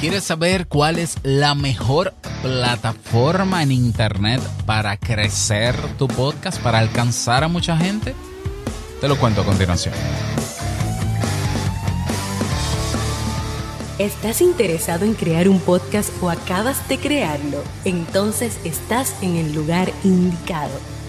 ¿Quieres saber cuál es la mejor plataforma en Internet para crecer tu podcast, para alcanzar a mucha gente? Te lo cuento a continuación. ¿Estás interesado en crear un podcast o acabas de crearlo? Entonces estás en el lugar indicado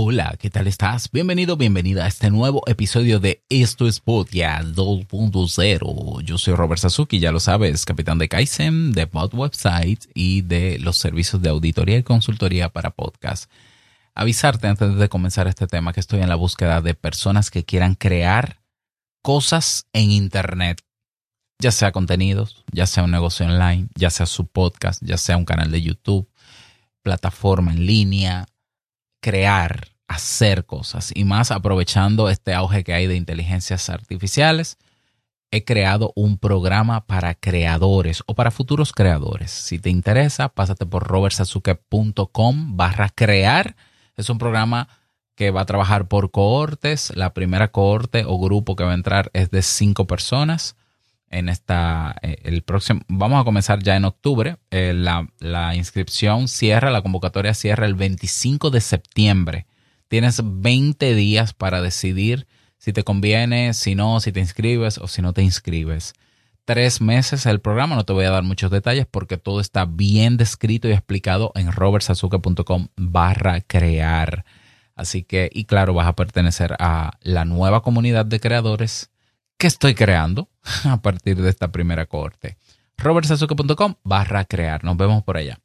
Hola, ¿qué tal estás? Bienvenido, bienvenida a este nuevo episodio de Esto es Podcast 2.0. Yo soy Robert Sasuki, ya lo sabes, capitán de Kaizen, de Pod Website y de los servicios de auditoría y consultoría para podcast. Avisarte antes de comenzar este tema que estoy en la búsqueda de personas que quieran crear cosas en Internet, ya sea contenidos, ya sea un negocio online, ya sea su podcast, ya sea un canal de YouTube, plataforma en línea crear, hacer cosas y más aprovechando este auge que hay de inteligencias artificiales. He creado un programa para creadores o para futuros creadores. Si te interesa, pásate por robertsazuke.com barra crear. Es un programa que va a trabajar por cohortes. La primera cohorte o grupo que va a entrar es de cinco personas en esta, eh, el próximo, vamos a comenzar ya en octubre. Eh, la, la, inscripción cierra, la convocatoria cierra el 25 de septiembre. Tienes 20 días para decidir si te conviene, si no, si te inscribes o si no te inscribes. Tres meses el programa, no te voy a dar muchos detalles porque todo está bien descrito y explicado en robertsazuke.com barra crear. Así que, y claro, vas a pertenecer a la nueva comunidad de creadores que estoy creando a partir de esta primera corte. robertsazuke.com barra crear. Nos vemos por allá.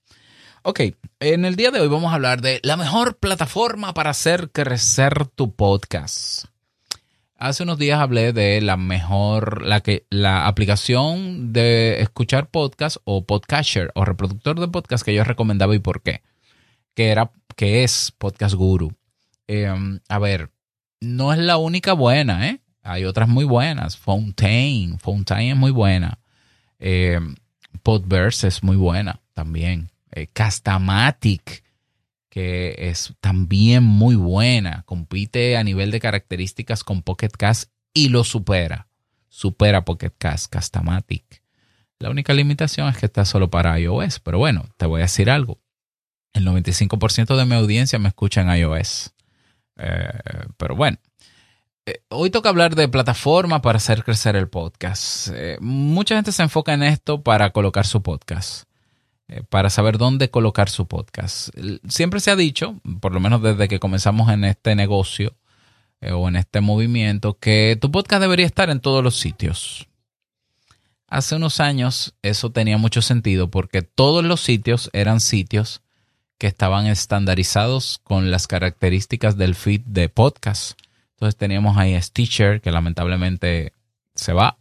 Ok, en el día de hoy vamos a hablar de la mejor plataforma para hacer crecer tu podcast. Hace unos días hablé de la mejor, la que, la aplicación de escuchar podcast o podcaster o reproductor de podcast que yo recomendaba y por qué. Que era, que es Podcast Guru. Em, a ver, no es la única buena, ¿eh? Hay otras muy buenas. Fontaine. Fontaine es muy buena. Eh, Podverse es muy buena también. Eh, Castamatic, que es también muy buena. Compite a nivel de características con Pocket Cast y lo supera. Supera Pocket Cast, Castamatic. La única limitación es que está solo para iOS. Pero bueno, te voy a decir algo. El 95% de mi audiencia me escucha en iOS. Eh, pero bueno, hoy toca hablar de plataforma para hacer crecer el podcast. Eh, mucha gente se enfoca en esto para colocar su podcast, eh, para saber dónde colocar su podcast. Siempre se ha dicho, por lo menos desde que comenzamos en este negocio o en este movimiento, que tu podcast debería estar en todos los sitios. Hace unos años eso tenía mucho sentido porque todos los sitios eran sitios que estaban estandarizados con las características del feed de podcast entonces teníamos ahí a Stitcher, que lamentablemente se va.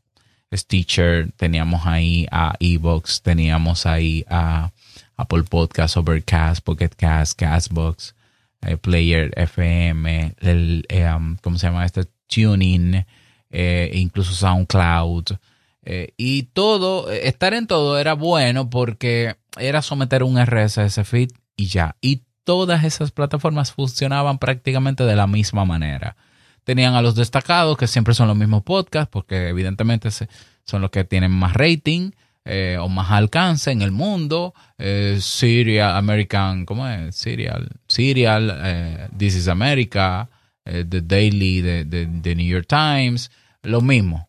Stitcher, teníamos ahí a Evox, teníamos ahí a Apple Podcast, Overcast, Pocket Cast, Castbox, eh, Player FM, el, eh, um, ¿cómo se llama este? Tuning, eh, incluso SoundCloud. y todo, estar en todo era bueno porque era someter un RSS feed y ya. Y todas esas plataformas funcionaban prácticamente de la misma manera. Tenían a los destacados, que siempre son los mismos podcasts, porque evidentemente son los que tienen más rating eh, o más alcance en el mundo. Eh, Serial, American, ¿cómo es? Serial, Serial, eh, This is America, The Daily, The, New York Times, lo mismo.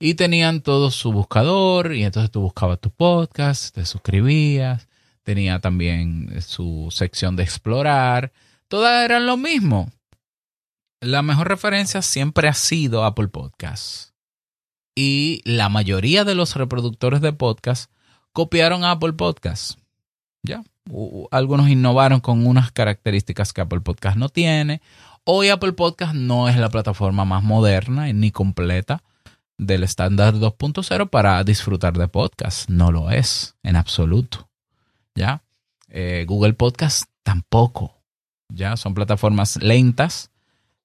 Y tenían todo su buscador, y entonces tú buscabas tu podcast, te suscribías, tenía también su sección de explorar, todas eran lo mismo la mejor referencia siempre ha sido Apple Podcasts. Y la mayoría de los reproductores de podcast copiaron Apple Podcasts. ¿Ya? Algunos innovaron con unas características que Apple Podcast no tiene. Hoy Apple Podcast no es la plataforma más moderna ni completa del estándar 2.0 para disfrutar de podcast. No lo es, en absoluto. ¿Ya? Eh, Google Podcast tampoco. ¿Ya? Son plataformas lentas,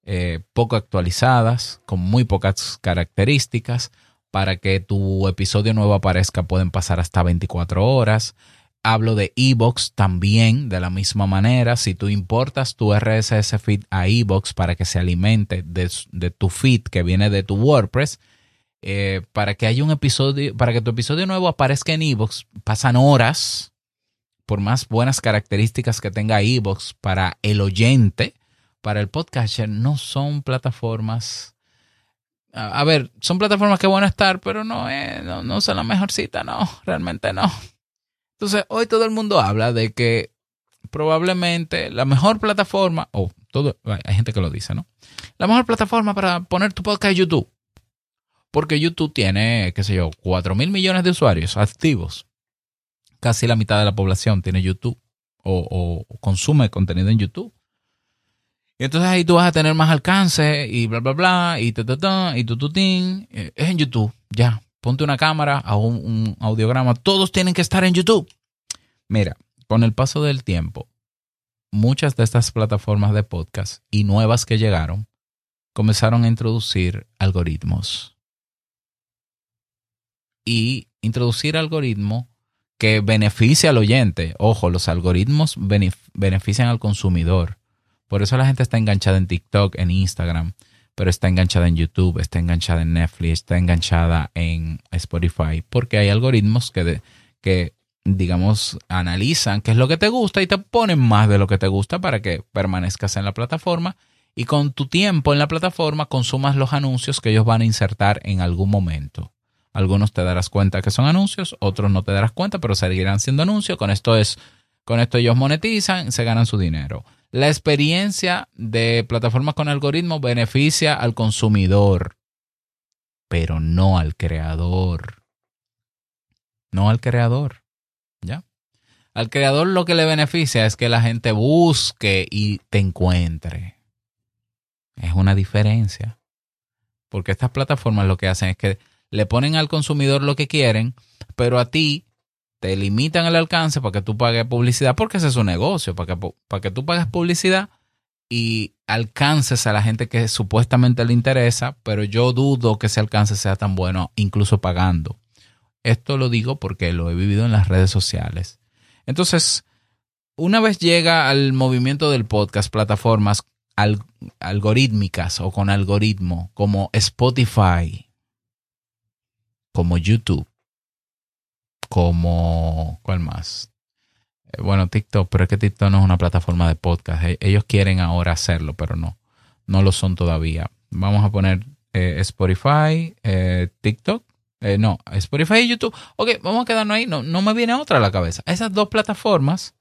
eh, poco actualizadas, con muy pocas características. Para que tu episodio nuevo aparezca pueden pasar hasta 24 horas. Hablo de Evox también, de la misma manera. Si tú importas tu RSS feed a Evox para que se alimente de, tu feed que viene de tu WordPress, eh, para que haya un episodio, para que tu episodio nuevo aparezca en Evox, pasan horas, por más buenas características que tenga Evox para el oyente, para el podcaster, no son plataformas. A, ver, son plataformas que van a estar, pero no, no, no son la mejor cita, no, realmente no. Entonces, hoy todo el mundo habla de que probablemente la mejor plataforma, o todo, hay gente que lo dice, ¿no? La mejor plataforma para poner tu podcast es YouTube. Porque YouTube tiene, qué sé yo, 4 mil millones de usuarios activos. Casi la mitad de la población tiene YouTube o, consume contenido en YouTube. Y entonces ahí tú vas a tener más alcance y bla, bla, bla, y ta, ta, ta, y tu, tu, Es en YouTube, ya ponte una cámara a un, audiograma, todos tienen que estar en YouTube. Mira, con el paso del tiempo, muchas de estas plataformas de podcast y nuevas que llegaron comenzaron a introducir algoritmos. Y introducir algoritmos que beneficia al oyente. Ojo, los algoritmos benefician al consumidor. Por eso la gente está enganchada en TikTok, en Instagram pero está enganchada en YouTube, está enganchada en Netflix, está enganchada en Spotify, porque hay algoritmos que, que digamos, analizan qué es lo que te gusta y te ponen más de lo que te gusta para que permanezcas en la plataforma y con tu tiempo en la plataforma consumas los anuncios que ellos van a insertar en algún momento. Algunos te darás cuenta que son anuncios, otros no te darás cuenta, pero seguirán siendo anuncios. Con esto es, con esto ellos monetizan, se ganan su dinero. La experiencia de plataformas con algoritmos beneficia al consumidor, pero no al creador. No al creador. ¿Ya? Al creador lo que le beneficia es que la gente busque y te encuentre. Es una diferencia. Porque estas plataformas lo que hacen es que le ponen al consumidor lo que quieren, pero a ti te limitan el alcance para que tú pagues publicidad, porque ese es su negocio, para que, para que tú pagues publicidad y alcances a la gente que supuestamente le interesa, pero yo dudo que ese alcance sea tan bueno incluso pagando. Esto lo digo porque lo he vivido en las redes sociales. Entonces, una vez llega al movimiento del podcast, plataformas algorítmicas o con algoritmo como Spotify, como YouTube, como, ¿cuál más? Eh, bueno, TikTok, pero es que TikTok no es una plataforma de podcast. E, ellos quieren ahora hacerlo, pero no, no lo son todavía. Vamos a poner eh, Spotify, eh, TikTok. no, Spotify y YouTube. Ok, vamos a quedarnos ahí. No, no me viene otra a la cabeza. Esas dos plataformas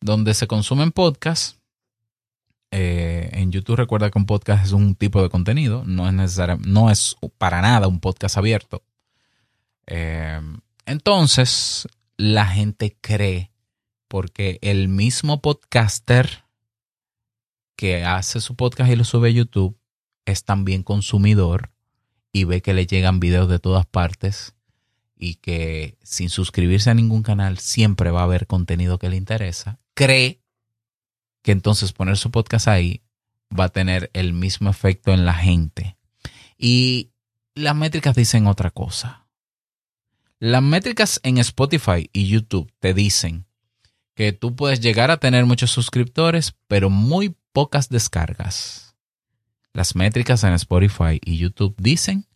donde se consumen podcasts. en YouTube recuerda que un podcast es un tipo de contenido, no es necesario, no es para nada un podcast abierto. Entonces, la gente cree, porque el mismo podcaster que hace su podcast y lo sube a YouTube es también consumidor y ve que le llegan videos de todas partes y que sin suscribirse a ningún canal siempre va a haber contenido que le interesa, cree que entonces poner su podcast ahí va a tener el mismo efecto en la gente. Y las métricas dicen otra cosa. Las métricas en Spotify y YouTube te dicen que tú puedes llegar a tener muchos suscriptores, pero muy pocas descargas. Las métricas en Spotify y YouTube dicen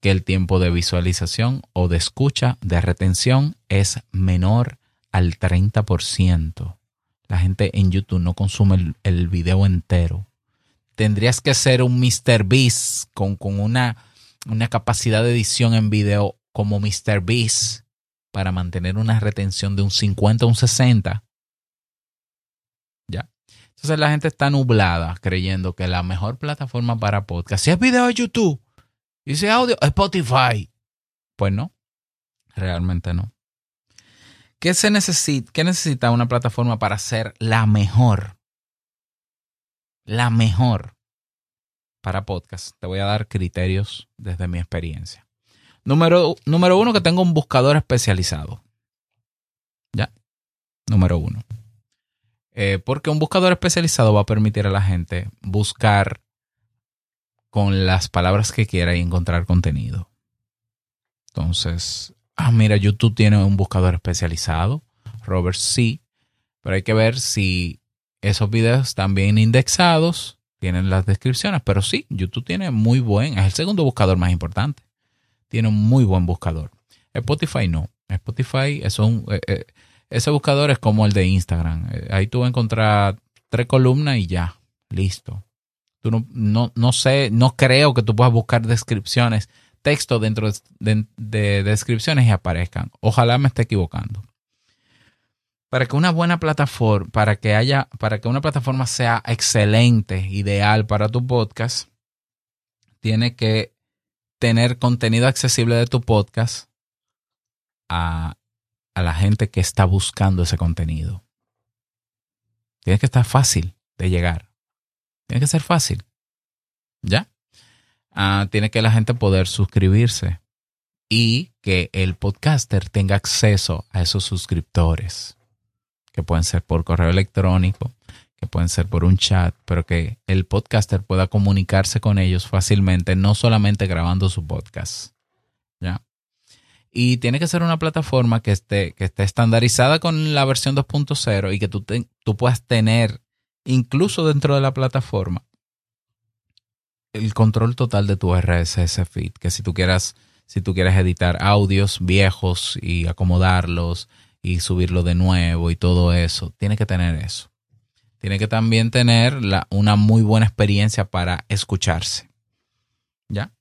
que el tiempo de visualización o de escucha, de retención, es menor al 30%. La gente en YouTube no consume el, video entero. Tendrías que ser un Mr. Beast con, con una, una capacidad de edición en video como Mr. Beast para mantener una retención de un 50 o un 60. Ya. Entonces la gente está nublada creyendo que la mejor plataforma para podcast, si es video de YouTube y audio, Spotify. Pues no, realmente no. ¿Qué, se necesita, ¿Qué necesita una plataforma para ser la mejor? La mejor para podcast. Te voy a dar criterios desde mi experiencia. Número, número uno, que tenga un buscador especializado. Ya. Número uno. Eh, porque un buscador especializado va a permitir a la gente buscar con las palabras que quiera y encontrar contenido. Entonces, ah, mira, YouTube tiene un buscador especializado. Robert sí. Pero hay que ver si esos videos están bien indexados, tienen las descripciones. Pero sí, YouTube tiene muy buen, es el segundo buscador más importante. Tiene un muy buen buscador. Spotify no. Spotify es un, eh, eh, ese buscador es como el de Instagram. Eh, ahí tú vas a encontrar tres columnas y ya, listo. Tú no, no, no sé, no creo que tú puedas buscar descripciones, texto dentro de, de descripciones y aparezcan. Ojalá me esté equivocando para que una buena plataforma, para que haya, para que una plataforma sea excelente, ideal para tu podcast, tiene que tener contenido accesible de tu podcast a, a la gente que está buscando ese contenido. Tiene que estar fácil de llegar. Tiene que ser fácil. ¿Ya? Ah, tiene que la gente poder suscribirse y que el podcaster tenga acceso a esos suscriptores que pueden ser por correo electrónico, pueden ser por un chat, pero que el podcaster pueda comunicarse con ellos fácilmente, no solamente grabando su podcast. ¿Ya? Y tiene que ser una plataforma que esté, que esté estandarizada con la versión 2.0 y que tú, tú puedas tener, incluso dentro de la plataforma, el control total de tu RSS feed. Que si tú quieras, si tú quieres editar audios viejos y acomodarlos, y subirlo de nuevo y todo eso. Tiene que tener eso. Tiene que también tener una muy buena experiencia para escucharse. ¿Ya?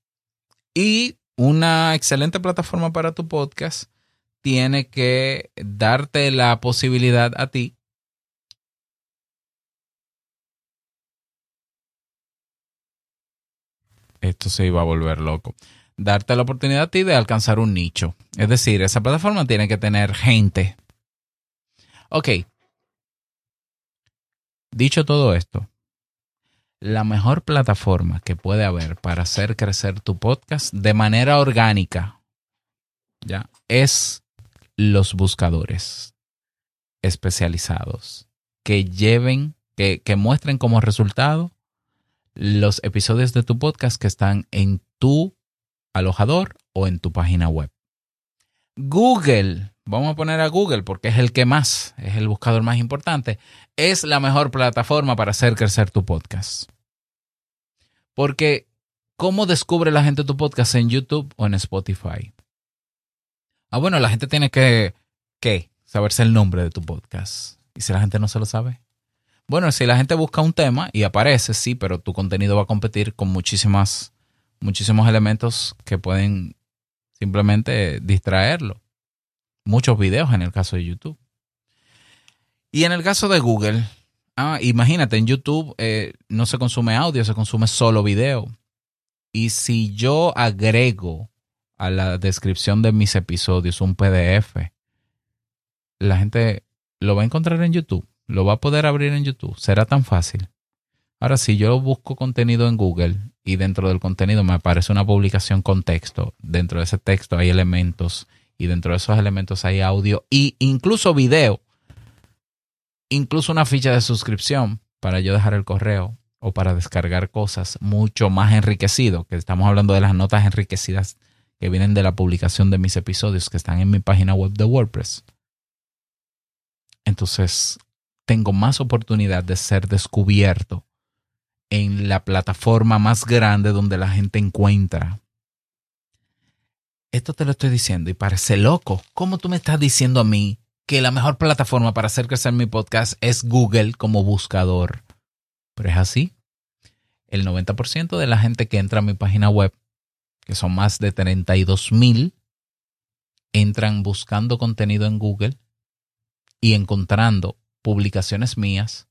Y una excelente plataforma para tu podcast tiene que darte la posibilidad a ti esto se iba a volver loco darte la oportunidad a ti de alcanzar un nicho. Es decir, esa plataforma tiene que tener gente. Ok. Dicho todo esto, la mejor plataforma que puede haber para hacer crecer tu podcast de manera orgánica, ya, es los buscadores especializados que lleven, que, que muestren como resultado los episodios de tu podcast que están en tu alojador o en tu página web. Google, vamos a poner a Google porque es el que más, es el buscador más importante, es la mejor plataforma para hacer crecer tu podcast. Porque, ¿cómo descubre la gente tu podcast en YouTube o en Spotify? Ah, bueno, la gente tiene que, ¿qué? Saberse el nombre de tu podcast. ¿Y si la gente no se lo sabe? Bueno, si la gente busca un tema y aparece, sí, pero tu contenido va a competir con muchísimas muchísimos elementos que pueden simplemente distraerlo. Muchos videos en el caso de YouTube. Y en el caso de Google, ah, imagínate, en YouTube eh, no se consume audio, se consume solo video. Y si yo agrego a la descripción de mis episodios un PDF, la gente lo va a encontrar en YouTube, lo va a poder abrir en YouTube. Será tan fácil. Ahora, si yo busco contenido en Google y dentro del contenido me aparece una publicación con texto, dentro de ese texto hay elementos y dentro de esos elementos hay audio e incluso video, incluso una ficha de suscripción para yo dejar el correo o para descargar cosas mucho más enriquecido, que estamos hablando de las notas enriquecidas que vienen de la publicación de mis episodios que están en mi página web de WordPress. Entonces, tengo más oportunidad de ser descubierto en la plataforma más grande donde la gente encuentra. Esto te lo estoy diciendo y parece loco. ¿Cómo tú me estás diciendo a mí que la mejor plataforma para hacer crecer mi podcast es Google como buscador? Pero es así. El 90% de la gente que entra a mi página web, que son más de 32 mil, entran buscando contenido en Google y encontrando publicaciones mías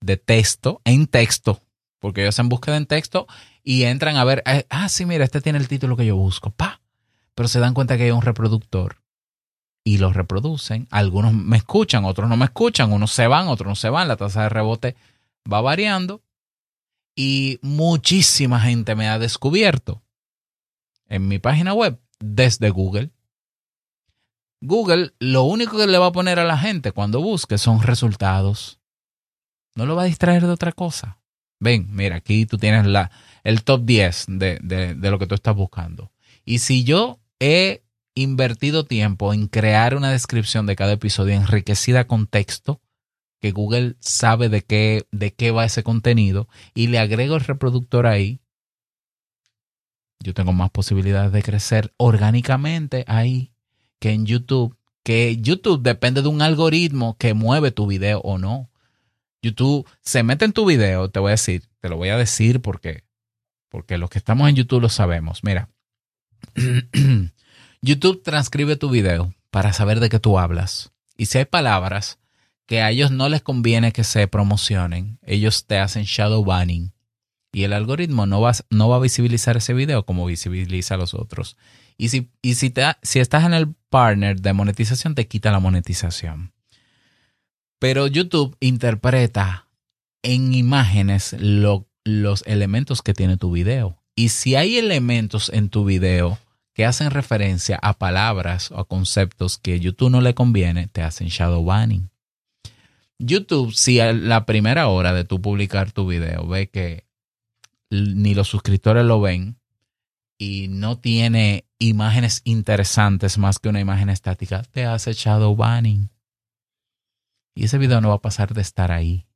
de texto en texto porque ellos hacen búsqueda en texto y entran a ver, eh, ah, sí, mira, este tiene el título que yo busco, pa. Pero se dan cuenta que hay un reproductor y lo reproducen. Algunos me escuchan, otros no me escuchan, unos se van, otros no se van, la tasa de rebote va variando y muchísima gente me ha descubierto en mi página web desde Google. Google lo único que le va a poner a la gente cuando busque son resultados. No lo va a distraer de otra cosa. Ven, mira, aquí tú tienes la, el top 10 de, de lo que tú estás buscando. Y si yo he invertido tiempo en crear una descripción de cada episodio enriquecida con texto, que Google sabe de qué, de qué va ese contenido, y le agrego el reproductor ahí, yo tengo más posibilidades de crecer orgánicamente ahí que en YouTube. Que YouTube depende de un algoritmo que mueve tu video o no. YouTube se mete en tu video, te voy a decir, te lo voy a decir porque, porque los que estamos en YouTube lo sabemos. Mira, YouTube transcribe tu video para saber de qué tú hablas. Y si hay palabras que a ellos no les conviene que se promocionen, ellos te hacen shadow banning y el algoritmo no va, no va a visibilizar ese video como visibiliza los otros. Y si, y si, te, si estás en el partner de monetización, te quita la monetización. Pero YouTube interpreta en imágenes los elementos que tiene tu video. Y si hay elementos en tu video que hacen referencia a palabras o a conceptos que YouTube no le conviene, te hacen shadow banning. YouTube, si a la primera hora de tu publicar tu video ve que ni los suscriptores lo ven y no tiene imágenes interesantes más que una imagen estática, te has echado banning. Y ese video no va a pasar de estar ahí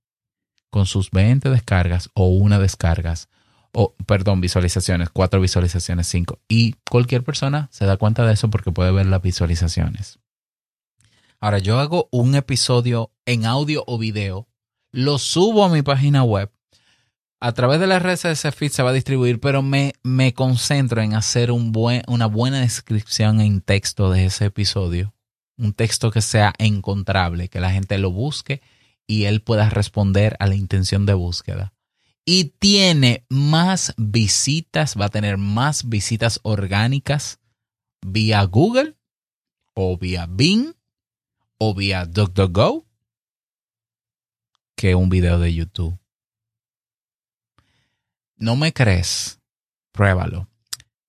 con sus 20 descargas o una descargas o perdón, visualizaciones, cuatro visualizaciones, cinco. Y cualquier persona se da cuenta de eso porque puede ver las visualizaciones. Ahora, yo hago un episodio en audio o video, lo subo a mi página web a través de las redes de ese feed se va a distribuir, pero me, me concentro en hacer un buen, una buena descripción en texto de ese episodio. Un texto que sea encontrable, que la gente lo busque y él pueda responder a la intención de búsqueda. Y tiene más visitas, va a tener más visitas orgánicas vía Google o vía Bing o vía DuckDuckGo que un video de YouTube. ¿No me crees? Pruébalo.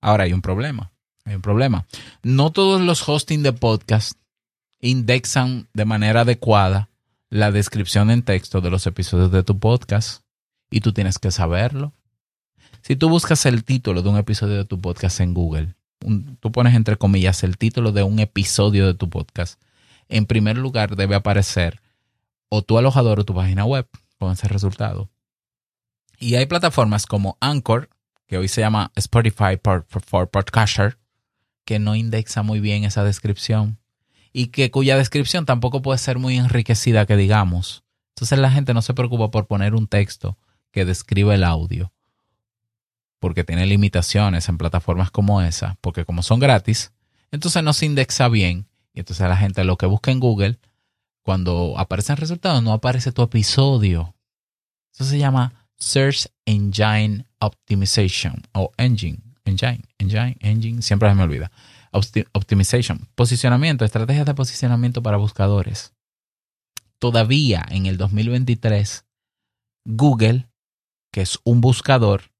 Ahora hay un problema. Hay un problema. No todos los hosting de podcast indexan de manera adecuada la descripción en texto de los episodios de tu podcast y tú tienes que saberlo. Si tú buscas el título de un episodio de tu podcast en Google, tú pones entre comillas el título de un episodio de tu podcast, en primer lugar debe aparecer o tu alojador o tu página web con ese resultado. Y hay plataformas como Anchor, que hoy se llama Spotify for, Podcaster, que no indexa muy bien esa descripción y que cuya descripción tampoco puede ser muy enriquecida, que digamos. Entonces la gente no se preocupa por poner un texto que describe el audio, porque tiene limitaciones en plataformas como esa, porque como son gratis, entonces no se indexa bien. Y entonces la gente lo que busca en Google, cuando aparecen resultados, no aparece tu episodio. Eso se llama Search Engine Optimization o Engine, Engine, Engine, Engine, siempre se me olvida. Optimization, posicionamiento, estrategias de posicionamiento para buscadores. Todavía en el 2023, Google, que es un buscador,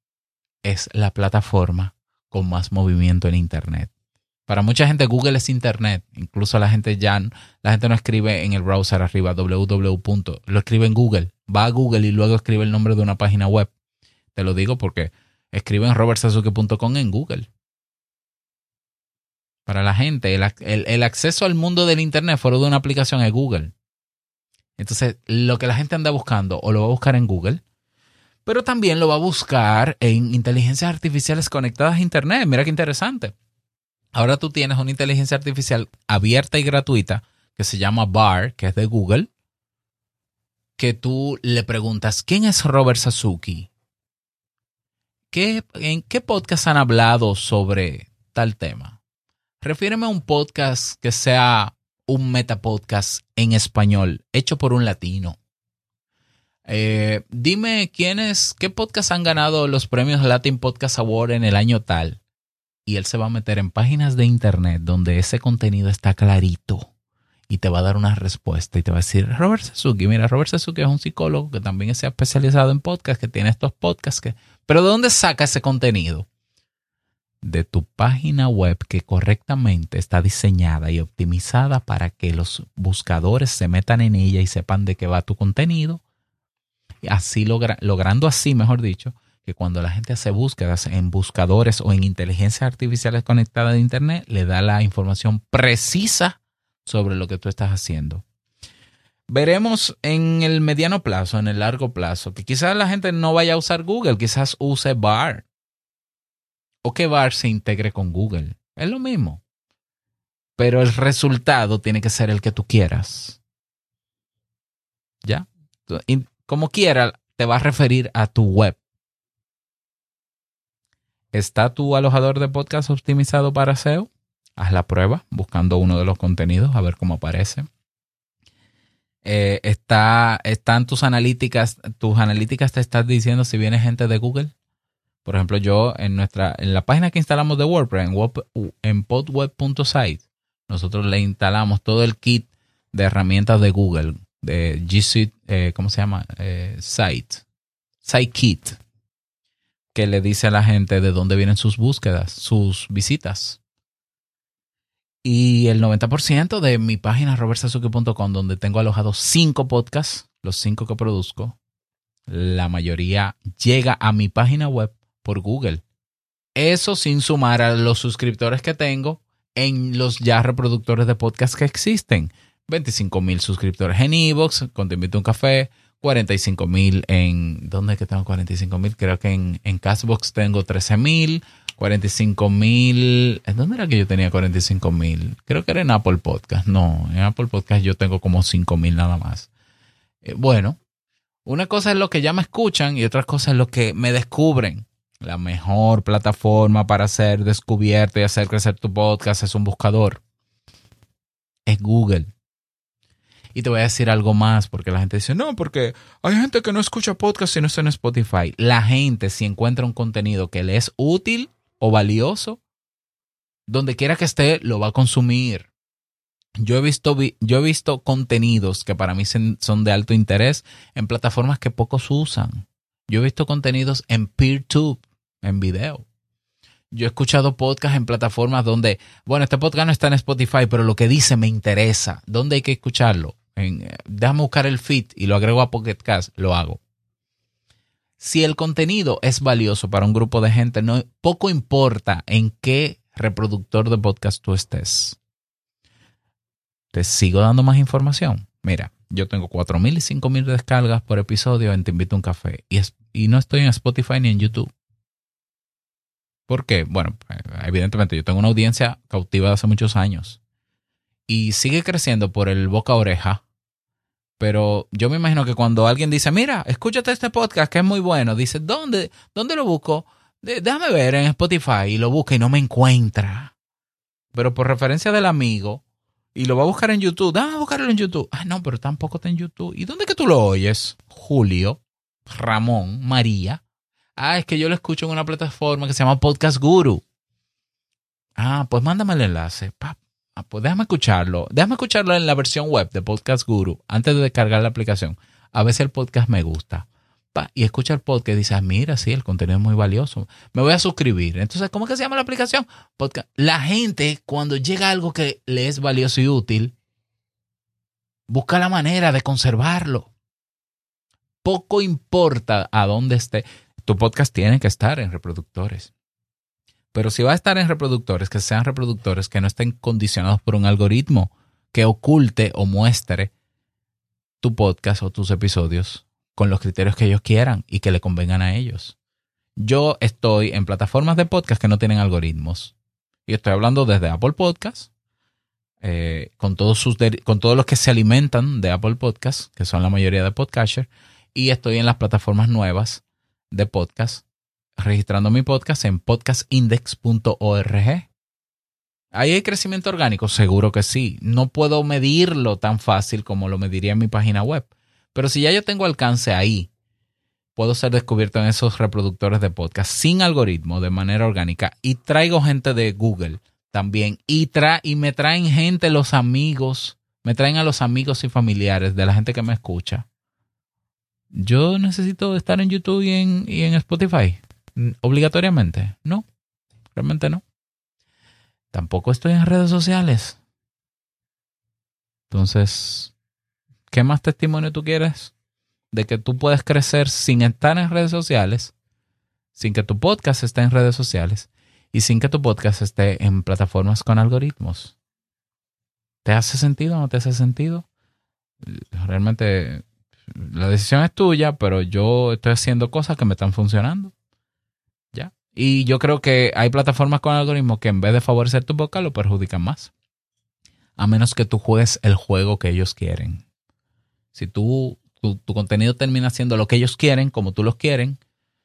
es la plataforma con más movimiento en Internet. Para mucha gente Google es Internet, incluso la gente ya la gente no escribe en el browser arriba www. Lo escribe en Google va a Google y luego escribe el nombre de una página web. Te lo digo porque escriben robertsazuke.com en Google. Para la gente, el, acceso al mundo del Internet fuera de una aplicación es Google. Entonces, lo que la gente anda buscando o lo va a buscar en Google, pero también lo va a buscar en inteligencias artificiales conectadas a Internet. Mira qué interesante. Ahora tú tienes una inteligencia artificial abierta y gratuita que se llama BAR, que es de Google, que tú le preguntas, ¿quién es Robert Sasuki? ¿Qué, ¿En qué podcast han hablado sobre tal tema? Refiéreme a un podcast que sea un metapodcast en español, hecho por un latino. Eh, dime quiénes, qué podcast han ganado los premios Latin Podcast Award en el año tal. Y él se va a meter en páginas de internet donde ese contenido está clarito y te va a dar una respuesta y te va a decir, Robert Sasuki, mira, Robert Sasuki es un psicólogo que también se ha especializado en podcast, que tiene estos podcasts, que... pero ¿de dónde saca ese contenido? De tu página web que correctamente está diseñada y optimizada para que los buscadores se metan en ella y sepan de qué va tu contenido. Y así logrando así, mejor dicho, que cuando la gente hace búsquedas en buscadores o en inteligencias artificiales conectadas de Internet, le da la información precisa sobre lo que tú estás haciendo. Veremos en el mediano plazo, en el largo plazo, que quizás la gente no vaya a usar Google, quizás use BAR o que BAR se integre con Google. Es lo mismo. Pero el resultado tiene que ser el que tú quieras. ¿Ya? como quiera, te va a referir a tu web. ¿Está tu alojador de podcast optimizado para SEO? Haz la prueba buscando uno de los contenidos a ver cómo aparece. Eh, está, están tus analíticas, tus analíticas te están diciendo si viene gente de Google. Por ejemplo, yo en nuestra, en la página que instalamos de WordPress, en, podweb.site, nosotros le instalamos todo el kit de herramientas de Google, de G Suite, eh, ¿cómo se llama? Eh, site, Site Kit, que le dice a la gente de dónde vienen sus búsquedas, sus visitas. Y el 90% de mi página robertsazuki.com, donde tengo alojados cinco podcasts, los cinco que produzco, la mayoría llega a mi página web por Google. Eso sin sumar a los suscriptores que tengo en los ya reproductores de podcast que existen. 25 mil suscriptores en Evox, con Te Invito un Café, 45 mil en... ¿Dónde es que tengo 45 mil? Creo que en, en Castbox tengo 13 mil, 45 mil... ¿En dónde era que yo tenía 45 mil? Creo que era en Apple Podcast. No, en Apple Podcast yo tengo como 5 mil nada más. Eh, bueno, una cosa es lo que ya me escuchan y otra cosa es lo que me descubren. La mejor plataforma para ser descubierto y hacer crecer tu podcast es un buscador. Es Google. Y te voy a decir algo más, porque la gente dice, no, porque hay gente que no escucha podcast si no está en Spotify. La gente, si encuentra un contenido que le es útil o valioso, donde quiera que esté, lo va a consumir. Yo he visto, yo he visto contenidos que para mí son de alto interés en plataformas que pocos usan. Yo he visto contenidos en PeerTube en video. Yo he escuchado podcasts en plataformas donde, bueno, este podcast no está en Spotify, pero lo que dice me interesa. ¿Dónde hay que escucharlo? En, déjame buscar el feed y lo agrego a Pocket Cast, lo hago. Si el contenido es valioso para un grupo de gente, no, poco importa en qué reproductor de podcast tú estés. Te sigo dando más información. Mira, yo tengo 4.000 y 5.000 descargas por episodio en Te Invito a un Café y no estoy en Spotify ni en YouTube. Porque, bueno, evidentemente yo tengo una audiencia cautiva de hace muchos años y sigue creciendo por el boca a oreja. Pero yo me imagino que cuando alguien dice, mira, escúchate este podcast que es muy bueno, dice, ¿dónde, dónde lo busco? Déjame ver en Spotify y lo busca y no me encuentra. Pero por referencia del amigo, y lo va a buscar en YouTube, déjame buscarlo en YouTube. Ah, no, pero tampoco está en YouTube. ¿Y dónde que tú lo oyes? Julio, Ramón, María. Ah, es que yo lo escucho en una plataforma que se llama Podcast Guru. Ah, pues mándame el enlace. Ah, pues déjame escucharlo. Déjame escucharlo en la versión web de Podcast Guru antes de descargar la aplicación. A veces el podcast me gusta. y escucha el podcast y dice, ah, mira, sí, el contenido es muy valioso. Me voy a suscribir. Entonces, ¿cómo que se llama la aplicación? Podcast. La gente, cuando llega algo que le es valioso y útil, busca la manera de conservarlo. Poco importa a dónde esté tu podcast tiene que estar en reproductores. Pero si va a estar en reproductores, que sean reproductores que no estén condicionados por un algoritmo que oculte o muestre tu podcast o tus episodios con los criterios que ellos quieran y que le convengan a ellos. Yo estoy en plataformas de podcast que no tienen algoritmos. Y estoy hablando desde Apple Podcast, eh, con, todos sus con todos los que se alimentan de Apple Podcast, que son la mayoría de podcasters, y estoy en las plataformas nuevas de podcast, registrando mi podcast en podcastindex.org. ¿Ahí hay crecimiento orgánico? Seguro que sí. No puedo medirlo tan fácil como lo mediría en mi página web. Pero si ya yo tengo alcance ahí, puedo ser descubierto en esos reproductores de podcast sin algoritmo, de manera orgánica. Y traigo gente de Google también. Y, tra y me traen gente, los amigos, me traen a los amigos y familiares de la gente que me escucha yo necesito estar en YouTube y en, Spotify. Obligatoriamente, no. realmente no. Tampoco estoy en redes sociales. Entonces, ¿qué más testimonio tú quieres de que tú puedes crecer sin estar en redes sociales, sin que tu podcast esté en redes sociales y sin que tu podcast esté en plataformas con algoritmos? ¿Te hace sentido o no te hace sentido? Realmente la decisión es tuya, pero yo estoy haciendo cosas que me están funcionando. ¿Ya? Y yo creo que hay plataformas con algoritmos que en vez de favorecer tu podcast lo perjudican más. A menos que tú juegues el juego que ellos quieren. Si tú, tu, contenido termina siendo lo que ellos quieren, como tú los quieren,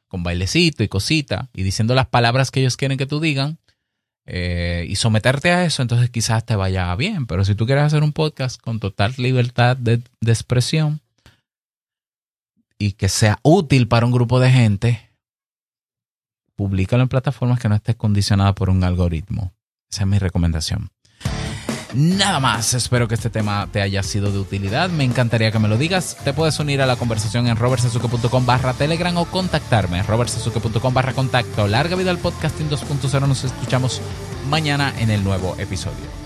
con bailecito y cosita, y diciendo las palabras que ellos quieren que tú digan, eh, y someterte a eso, entonces quizás te vaya bien. Pero si tú quieres hacer un podcast con total libertad de expresión y que sea útil para un grupo de gente, públicalo en plataformas que no estés condicionada por un algoritmo. Esa es mi recomendación. Nada más, espero que este tema te haya sido de utilidad. Me encantaría que me lo digas. Te puedes unir a la conversación en robertsazuke.com barra telegram o contactarme robertsazuke.com barra contacto. Larga vida al podcasting 2.0. Nos escuchamos mañana en el nuevo episodio.